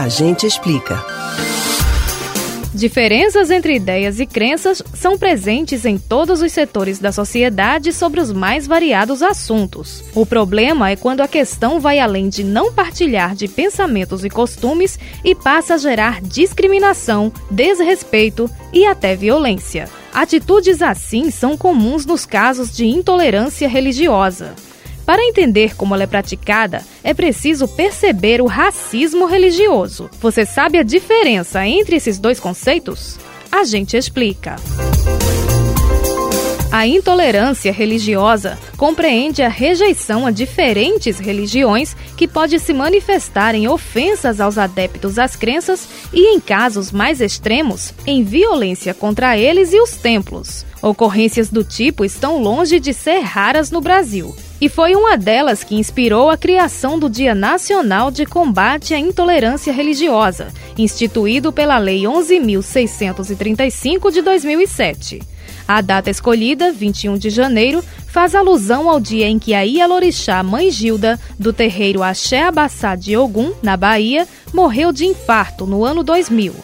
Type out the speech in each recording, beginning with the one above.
A gente explica. Diferenças entre ideias e crenças são presentes em todos os setores da sociedade sobre os mais variados assuntos. O problema é quando a questão vai além de não partilhar de pensamentos e costumes e passa a gerar discriminação, desrespeito e até violência. Atitudes assim são comuns nos casos de intolerância religiosa. Para entender como ela é praticada, é preciso perceber o racismo religioso. Você sabe a diferença entre esses dois conceitos? A gente explica. A intolerância religiosa compreende a rejeição a diferentes religiões que pode se manifestar em ofensas aos adeptos às crenças e, em casos mais extremos, em violência contra eles e os templos. Ocorrências do tipo estão longe de ser raras no Brasil. E foi uma delas que inspirou a criação do Dia Nacional de Combate à Intolerância Religiosa, instituído pela Lei 11.635 de 2007. A data escolhida, 21 de janeiro, faz alusão ao dia em que a Ialorixá Mãe Gilda, do terreiro Axé Abassá de Ogum, na Bahia, morreu de infarto no ano 2000.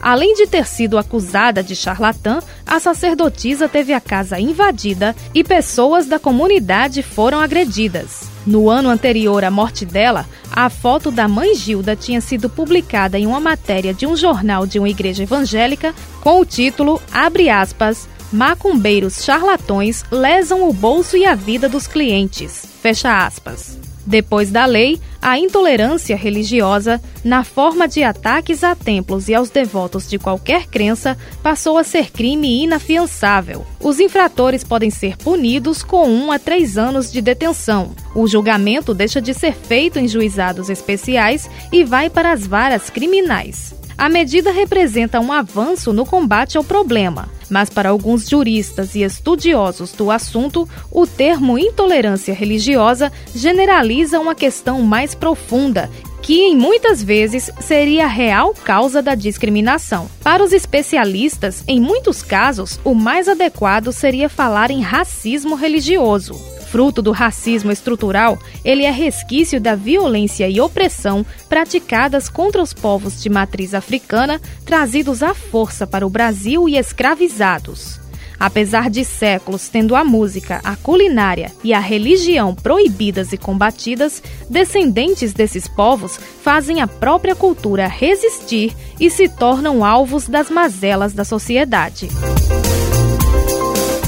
Além de ter sido acusada de charlatã, a sacerdotisa teve a casa invadida e pessoas da comunidade foram agredidas. No ano anterior à morte dela, a foto da mãe Gilda tinha sido publicada em uma matéria de um jornal de uma igreja evangélica com o título, abre aspas, macumbeiros charlatões lesam o bolso e a vida dos clientes. Fecha aspas. Depois da lei, a intolerância religiosa, na forma de ataques a templos e aos devotos de qualquer crença, passou a ser crime inafiançável. Os infratores podem ser punidos com um a três anos de detenção. O julgamento deixa de ser feito em juizados especiais e vai para as varas criminais. A medida representa um avanço no combate ao problema, mas para alguns juristas e estudiosos do assunto, o termo intolerância religiosa generaliza uma questão mais profunda que em muitas vezes seria a real causa da discriminação. Para os especialistas, em muitos casos, o mais adequado seria falar em racismo religioso. Fruto do racismo estrutural, ele é resquício da violência e opressão praticadas contra os povos de matriz africana trazidos à força para o Brasil e escravizados. Apesar de séculos tendo a música, a culinária e a religião proibidas e combatidas, descendentes desses povos fazem a própria cultura resistir e se tornam alvos das mazelas da sociedade.